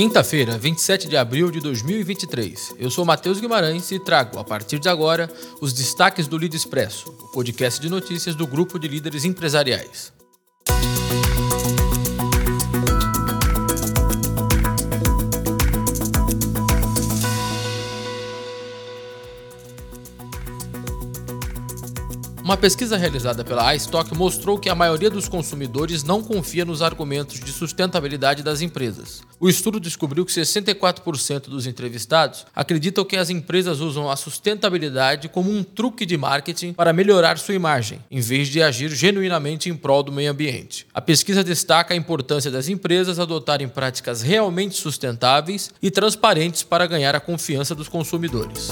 Quinta-feira, 27 de abril de 2023. Eu sou Matheus Guimarães e trago, a partir de agora, os destaques do Líder Expresso, o podcast de notícias do grupo de líderes empresariais. Uma pesquisa realizada pela iStock mostrou que a maioria dos consumidores não confia nos argumentos de sustentabilidade das empresas. O estudo descobriu que 64% dos entrevistados acreditam que as empresas usam a sustentabilidade como um truque de marketing para melhorar sua imagem, em vez de agir genuinamente em prol do meio ambiente. A pesquisa destaca a importância das empresas adotarem práticas realmente sustentáveis e transparentes para ganhar a confiança dos consumidores.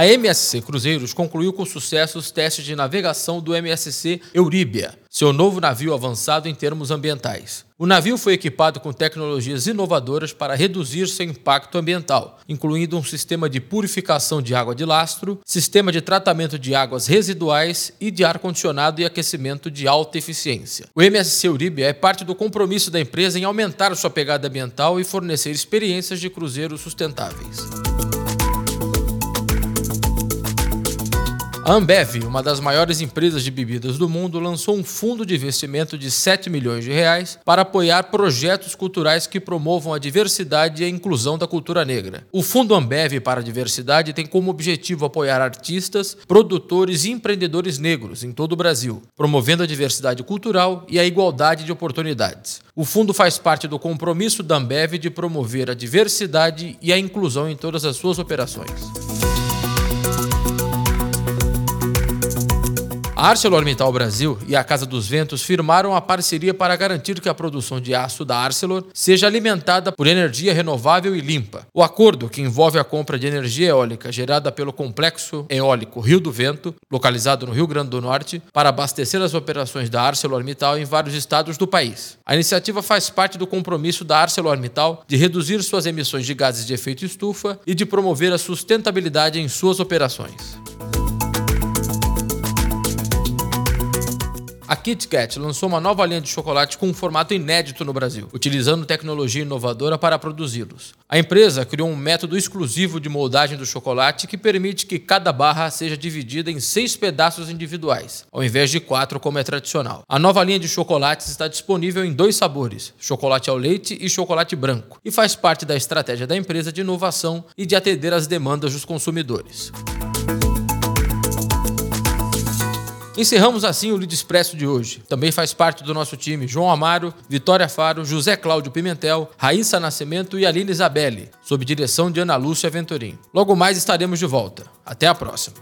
A MSC Cruzeiros concluiu com sucesso os testes de navegação do MSC Euríbia, seu novo navio avançado em termos ambientais. O navio foi equipado com tecnologias inovadoras para reduzir seu impacto ambiental, incluindo um sistema de purificação de água de lastro, sistema de tratamento de águas residuais e de ar-condicionado e aquecimento de alta eficiência. O MSC Euríbia é parte do compromisso da empresa em aumentar sua pegada ambiental e fornecer experiências de cruzeiros sustentáveis. Ambev, uma das maiores empresas de bebidas do mundo, lançou um fundo de investimento de 7 milhões de reais para apoiar projetos culturais que promovam a diversidade e a inclusão da cultura negra. O Fundo Ambev para a Diversidade tem como objetivo apoiar artistas, produtores e empreendedores negros em todo o Brasil, promovendo a diversidade cultural e a igualdade de oportunidades. O fundo faz parte do compromisso da Ambev de promover a diversidade e a inclusão em todas as suas operações. A ArcelorMittal Brasil e a Casa dos Ventos firmaram a parceria para garantir que a produção de aço da Arcelor seja alimentada por energia renovável e limpa. O acordo, que envolve a compra de energia eólica gerada pelo complexo eólico Rio do Vento, localizado no Rio Grande do Norte, para abastecer as operações da ArcelorMittal em vários estados do país. A iniciativa faz parte do compromisso da ArcelorMittal de reduzir suas emissões de gases de efeito estufa e de promover a sustentabilidade em suas operações. A KitKat lançou uma nova linha de chocolate com um formato inédito no Brasil, utilizando tecnologia inovadora para produzi-los. A empresa criou um método exclusivo de moldagem do chocolate que permite que cada barra seja dividida em seis pedaços individuais, ao invés de quatro como é tradicional. A nova linha de chocolates está disponível em dois sabores, chocolate ao leite e chocolate branco, e faz parte da estratégia da empresa de inovação e de atender às demandas dos consumidores. Encerramos assim o Lead Expresso de hoje. Também faz parte do nosso time João Amaro, Vitória Faro, José Cláudio Pimentel, Raíssa Nascimento e Aline Isabelle, sob direção de Ana Lúcia Venturim. Logo mais estaremos de volta. Até a próxima.